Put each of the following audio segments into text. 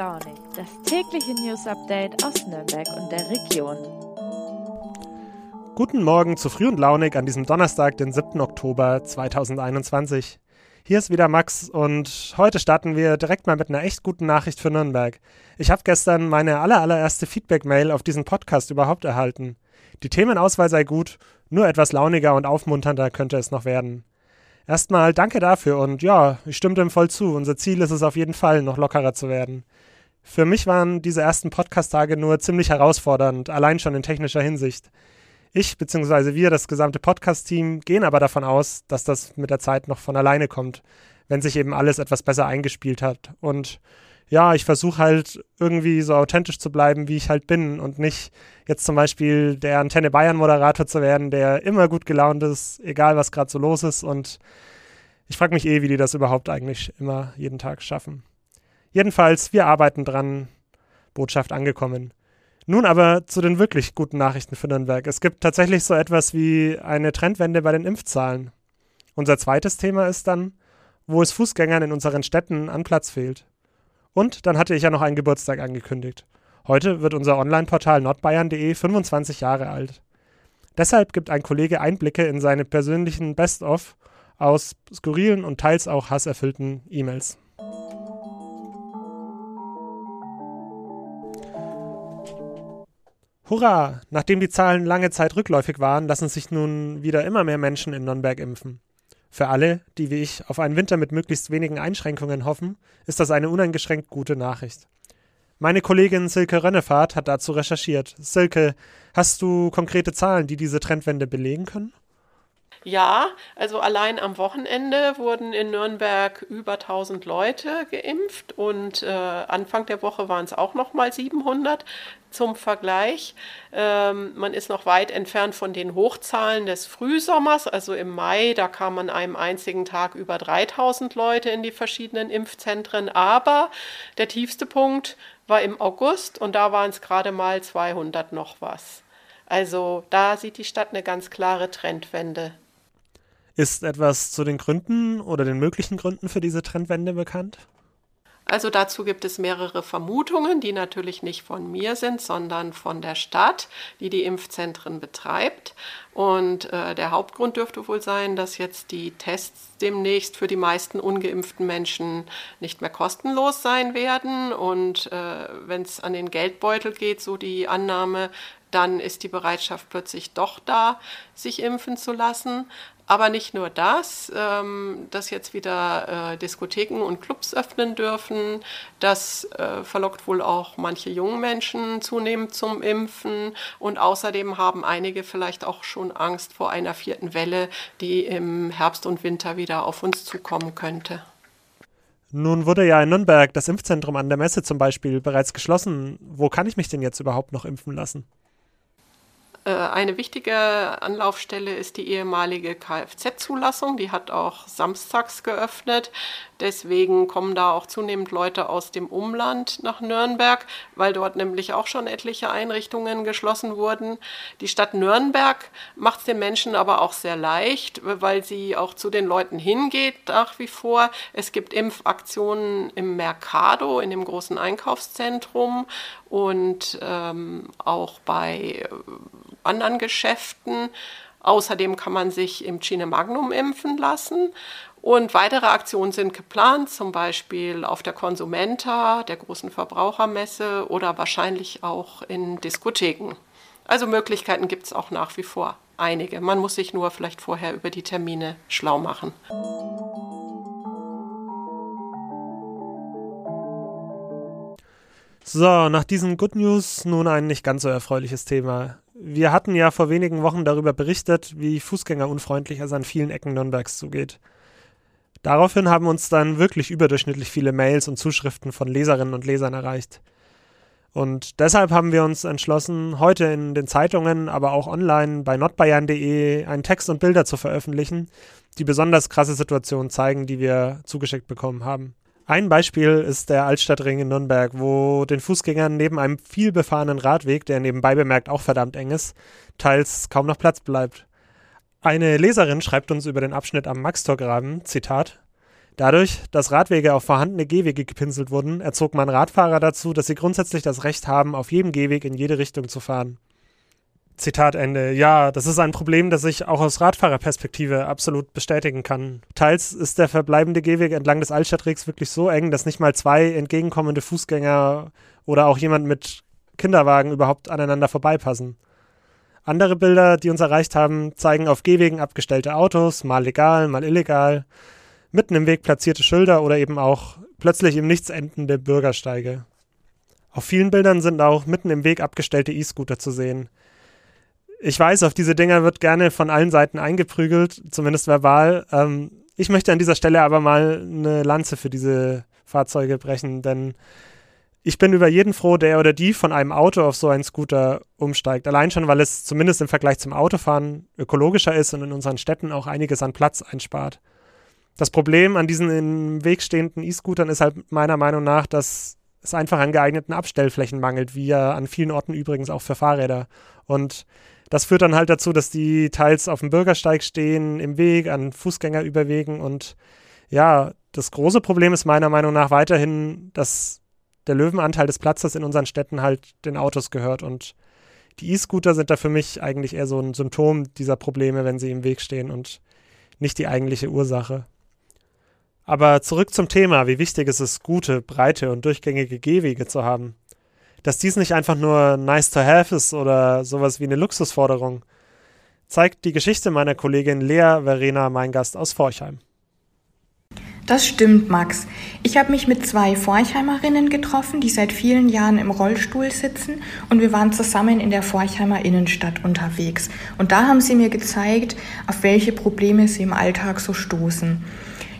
Launig, das tägliche News Update aus Nürnberg und der Region. Guten Morgen zu Früh und Launig an diesem Donnerstag, den 7. Oktober 2021. Hier ist wieder Max und heute starten wir direkt mal mit einer echt guten Nachricht für Nürnberg. Ich habe gestern meine allerallererste Feedback-Mail auf diesen Podcast überhaupt erhalten. Die Themenauswahl sei gut, nur etwas launiger und aufmunternder könnte es noch werden. Erstmal danke dafür und ja, ich stimme dem voll zu. Unser Ziel ist es auf jeden Fall, noch lockerer zu werden. Für mich waren diese ersten Podcast-Tage nur ziemlich herausfordernd, allein schon in technischer Hinsicht. Ich bzw. wir, das gesamte Podcast-Team, gehen aber davon aus, dass das mit der Zeit noch von alleine kommt, wenn sich eben alles etwas besser eingespielt hat. Und ja, ich versuche halt irgendwie so authentisch zu bleiben, wie ich halt bin und nicht jetzt zum Beispiel der Antenne Bayern Moderator zu werden, der immer gut gelaunt ist, egal was gerade so los ist. Und ich frage mich eh, wie die das überhaupt eigentlich immer jeden Tag schaffen. Jedenfalls, wir arbeiten dran. Botschaft angekommen. Nun aber zu den wirklich guten Nachrichten für Nürnberg. Es gibt tatsächlich so etwas wie eine Trendwende bei den Impfzahlen. Unser zweites Thema ist dann, wo es Fußgängern in unseren Städten an Platz fehlt. Und dann hatte ich ja noch einen Geburtstag angekündigt. Heute wird unser Online-Portal nordbayern.de 25 Jahre alt. Deshalb gibt ein Kollege Einblicke in seine persönlichen Best-of aus skurrilen und teils auch hasserfüllten E-Mails. Hurra! Nachdem die Zahlen lange Zeit rückläufig waren, lassen sich nun wieder immer mehr Menschen in Nürnberg impfen. Für alle, die wie ich auf einen Winter mit möglichst wenigen Einschränkungen hoffen, ist das eine uneingeschränkt gute Nachricht. Meine Kollegin Silke Rönnefahrt hat dazu recherchiert. Silke, hast du konkrete Zahlen, die diese Trendwende belegen können? Ja, also allein am Wochenende wurden in Nürnberg über 1000 Leute geimpft und äh, Anfang der Woche waren es auch noch mal 700 zum Vergleich. Ähm, man ist noch weit entfernt von den Hochzahlen des Frühsommers. Also im Mai, da kamen an einem einzigen Tag über 3000 Leute in die verschiedenen Impfzentren. Aber der tiefste Punkt war im August und da waren es gerade mal 200 noch was. Also da sieht die Stadt eine ganz klare Trendwende. Ist etwas zu den Gründen oder den möglichen Gründen für diese Trendwende bekannt? Also dazu gibt es mehrere Vermutungen, die natürlich nicht von mir sind, sondern von der Stadt, die die Impfzentren betreibt. Und äh, der Hauptgrund dürfte wohl sein, dass jetzt die Tests demnächst für die meisten ungeimpften Menschen nicht mehr kostenlos sein werden. Und äh, wenn es an den Geldbeutel geht, so die Annahme, dann ist die Bereitschaft plötzlich doch da, sich impfen zu lassen. Aber nicht nur das, ähm, dass jetzt wieder äh, Diskotheken und Clubs öffnen dürfen, das äh, verlockt wohl auch manche jungen Menschen zunehmend zum Impfen. Und außerdem haben einige vielleicht auch schon Angst vor einer vierten Welle, die im Herbst und Winter wieder auf uns zukommen könnte. Nun wurde ja in Nürnberg das Impfzentrum an der Messe zum Beispiel bereits geschlossen. Wo kann ich mich denn jetzt überhaupt noch impfen lassen? Äh, eine wichtige Anlaufstelle ist die ehemalige Kfz-Zulassung. Die hat auch samstags geöffnet. Deswegen kommen da auch zunehmend Leute aus dem Umland nach Nürnberg, weil dort nämlich auch schon etliche Einrichtungen geschlossen wurden. Die Stadt Nürnberg macht es den Menschen aber auch sehr leicht, weil sie auch zu den Leuten hingeht nach wie vor. Es gibt Impfaktionen im Mercado, in dem großen Einkaufszentrum und ähm, auch bei anderen Geschäften. Außerdem kann man sich im Cine Magnum impfen lassen. Und weitere Aktionen sind geplant, zum Beispiel auf der Konsumenta, der großen Verbrauchermesse oder wahrscheinlich auch in Diskotheken. Also Möglichkeiten gibt es auch nach wie vor einige. Man muss sich nur vielleicht vorher über die Termine schlau machen. So, nach diesen Good News nun ein nicht ganz so erfreuliches Thema. Wir hatten ja vor wenigen Wochen darüber berichtet, wie fußgängerunfreundlich es an vielen Ecken Nürnbergs zugeht. Daraufhin haben uns dann wirklich überdurchschnittlich viele Mails und Zuschriften von Leserinnen und Lesern erreicht. Und deshalb haben wir uns entschlossen, heute in den Zeitungen, aber auch online bei notbayern.de einen Text und Bilder zu veröffentlichen, die besonders krasse Situationen zeigen, die wir zugeschickt bekommen haben. Ein Beispiel ist der Altstadtring in Nürnberg, wo den Fußgängern neben einem viel befahrenen Radweg, der nebenbei bemerkt auch verdammt eng ist, teils kaum noch Platz bleibt. Eine Leserin schreibt uns über den Abschnitt am Maxtorgraben, Zitat, Dadurch, dass Radwege auf vorhandene Gehwege gepinselt wurden, erzog man Radfahrer dazu, dass sie grundsätzlich das Recht haben, auf jedem Gehweg in jede Richtung zu fahren. Zitat Ende. Ja, das ist ein Problem, das ich auch aus Radfahrerperspektive absolut bestätigen kann. Teils ist der verbleibende Gehweg entlang des Altstadtwegs wirklich so eng, dass nicht mal zwei entgegenkommende Fußgänger oder auch jemand mit Kinderwagen überhaupt aneinander vorbeipassen. Andere Bilder, die uns erreicht haben, zeigen auf Gehwegen abgestellte Autos, mal legal, mal illegal, mitten im Weg platzierte Schilder oder eben auch plötzlich im Nichts endende Bürgersteige. Auf vielen Bildern sind auch mitten im Weg abgestellte E-Scooter zu sehen. Ich weiß, auf diese Dinger wird gerne von allen Seiten eingeprügelt, zumindest verbal. Ähm, ich möchte an dieser Stelle aber mal eine Lanze für diese Fahrzeuge brechen, denn ich bin über jeden froh, der oder die von einem Auto auf so einen Scooter umsteigt. Allein schon, weil es zumindest im Vergleich zum Autofahren ökologischer ist und in unseren Städten auch einiges an Platz einspart. Das Problem an diesen im Weg stehenden E-Scootern ist halt meiner Meinung nach, dass es einfach an geeigneten Abstellflächen mangelt, wie ja an vielen Orten übrigens auch für Fahrräder. Und das führt dann halt dazu, dass die teils auf dem Bürgersteig stehen, im Weg, an Fußgängerüberwegen und ja, das große Problem ist meiner Meinung nach weiterhin, dass der Löwenanteil des Platzes in unseren Städten halt den Autos gehört und die E-Scooter sind da für mich eigentlich eher so ein Symptom dieser Probleme, wenn sie im Weg stehen und nicht die eigentliche Ursache. Aber zurück zum Thema, wie wichtig es ist, gute, breite und durchgängige Gehwege zu haben. Dass dies nicht einfach nur nice to have ist oder sowas wie eine Luxusforderung, zeigt die Geschichte meiner Kollegin Lea Verena Meingast aus Forchheim. Das stimmt, Max. Ich habe mich mit zwei Forchheimerinnen getroffen, die seit vielen Jahren im Rollstuhl sitzen und wir waren zusammen in der Forchheimer Innenstadt unterwegs. Und da haben sie mir gezeigt, auf welche Probleme sie im Alltag so stoßen.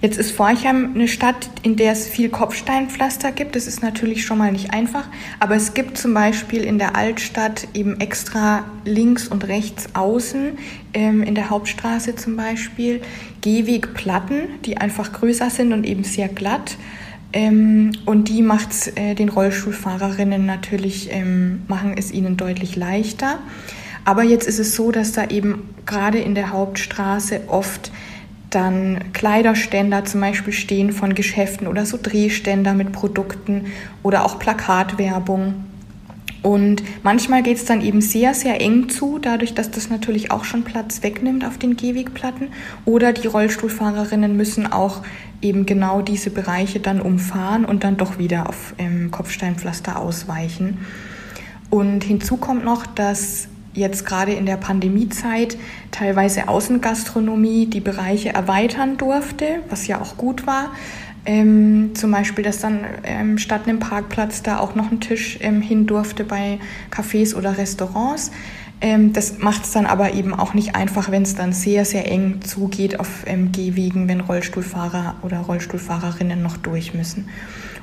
Jetzt ist Forchheim eine Stadt, in der es viel Kopfsteinpflaster gibt. Das ist natürlich schon mal nicht einfach, aber es gibt zum Beispiel in der Altstadt eben extra links und rechts außen, ähm, in der Hauptstraße zum Beispiel, Gehwegplatten, die einfach größer sind und eben sehr glatt. Ähm, und die macht äh, den Rollstuhlfahrerinnen natürlich, ähm, machen es ihnen deutlich leichter. Aber jetzt ist es so, dass da eben gerade in der Hauptstraße oft dann Kleiderständer zum Beispiel stehen von Geschäften oder so Drehständer mit Produkten oder auch Plakatwerbung. Und manchmal geht es dann eben sehr, sehr eng zu, dadurch, dass das natürlich auch schon Platz wegnimmt auf den Gehwegplatten. Oder die Rollstuhlfahrerinnen müssen auch eben genau diese Bereiche dann umfahren und dann doch wieder auf ähm, Kopfsteinpflaster ausweichen. Und hinzu kommt noch, dass jetzt gerade in der Pandemiezeit teilweise Außengastronomie die Bereiche erweitern durfte, was ja auch gut war. Ähm, zum Beispiel, dass dann ähm, statt einem Parkplatz da auch noch ein Tisch ähm, hin durfte bei Cafés oder Restaurants. Ähm, das macht es dann aber eben auch nicht einfach, wenn es dann sehr, sehr eng zugeht auf ähm, Gehwegen, wenn Rollstuhlfahrer oder Rollstuhlfahrerinnen noch durch müssen.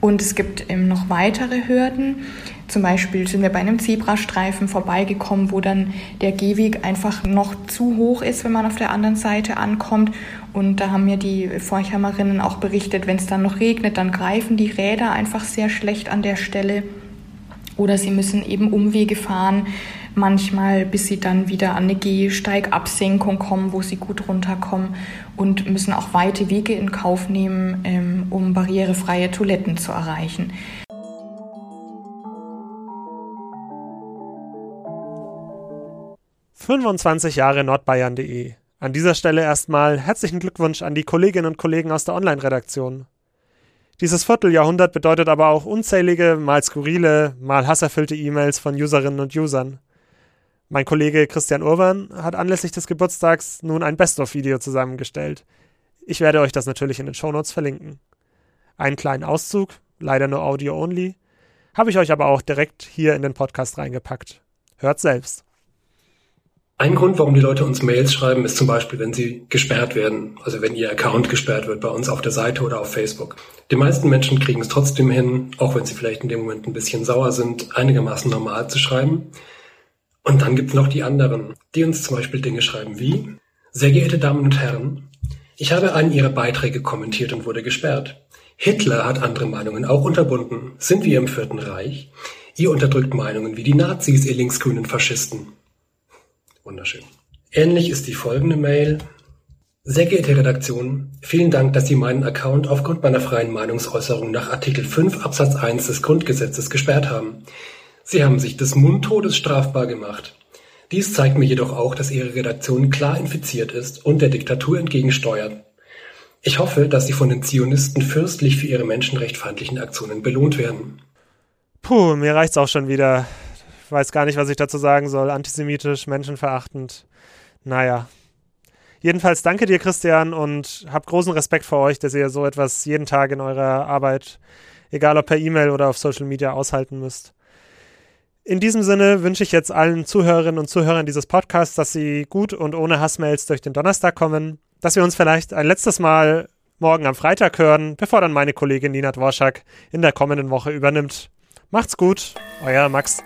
Und es gibt ähm, noch weitere Hürden. Zum Beispiel sind wir bei einem Zebrastreifen vorbeigekommen, wo dann der Gehweg einfach noch zu hoch ist, wenn man auf der anderen Seite ankommt. Und da haben mir die Forchheimerinnen auch berichtet, wenn es dann noch regnet, dann greifen die Räder einfach sehr schlecht an der Stelle. Oder sie müssen eben Umwege fahren, manchmal bis sie dann wieder an eine Gehsteigabsenkung kommen, wo sie gut runterkommen und müssen auch weite Wege in Kauf nehmen, ähm, um barrierefreie Toiletten zu erreichen. »25 Jahre Nordbayern.de. An dieser Stelle erstmal herzlichen Glückwunsch an die Kolleginnen und Kollegen aus der Online-Redaktion. Dieses Vierteljahrhundert bedeutet aber auch unzählige, mal skurrile, mal hasserfüllte E-Mails von Userinnen und Usern. Mein Kollege Christian Urban hat anlässlich des Geburtstags nun ein Best-of-Video zusammengestellt. Ich werde euch das natürlich in den Shownotes verlinken. Einen kleinen Auszug, leider nur Audio-only, habe ich euch aber auch direkt hier in den Podcast reingepackt. Hört selbst. Ein Grund, warum die Leute uns Mails schreiben, ist zum Beispiel, wenn sie gesperrt werden, also wenn ihr Account gesperrt wird bei uns auf der Seite oder auf Facebook. Die meisten Menschen kriegen es trotzdem hin, auch wenn sie vielleicht in dem Moment ein bisschen sauer sind, einigermaßen normal zu schreiben. Und dann gibt's noch die anderen, die uns zum Beispiel Dinge schreiben wie, sehr geehrte Damen und Herren, ich habe einen Ihrer Beiträge kommentiert und wurde gesperrt. Hitler hat andere Meinungen auch unterbunden. Sind wir im Vierten Reich? Ihr unterdrückt Meinungen wie die Nazis, ihr linksgrünen Faschisten. Wunderschön. Ähnlich ist die folgende Mail. Sehr geehrte Redaktion, vielen Dank, dass Sie meinen Account aufgrund meiner freien Meinungsäußerung nach Artikel 5 Absatz 1 des Grundgesetzes gesperrt haben. Sie haben sich des Mundtodes strafbar gemacht. Dies zeigt mir jedoch auch, dass Ihre Redaktion klar infiziert ist und der Diktatur entgegensteuert. Ich hoffe, dass Sie von den Zionisten fürstlich für ihre menschenrechtfeindlichen Aktionen belohnt werden. Puh, mir reicht's auch schon wieder. Ich weiß gar nicht, was ich dazu sagen soll. Antisemitisch, menschenverachtend. Naja, Jedenfalls danke dir, Christian, und habt großen Respekt vor euch, dass ihr so etwas jeden Tag in eurer Arbeit, egal ob per E-Mail oder auf Social Media, aushalten müsst. In diesem Sinne wünsche ich jetzt allen Zuhörerinnen und Zuhörern dieses Podcasts, dass sie gut und ohne Hassmails durch den Donnerstag kommen, dass wir uns vielleicht ein letztes Mal morgen am Freitag hören, bevor dann meine Kollegin Nina Dworschak in der kommenden Woche übernimmt. Macht's gut, euer Max.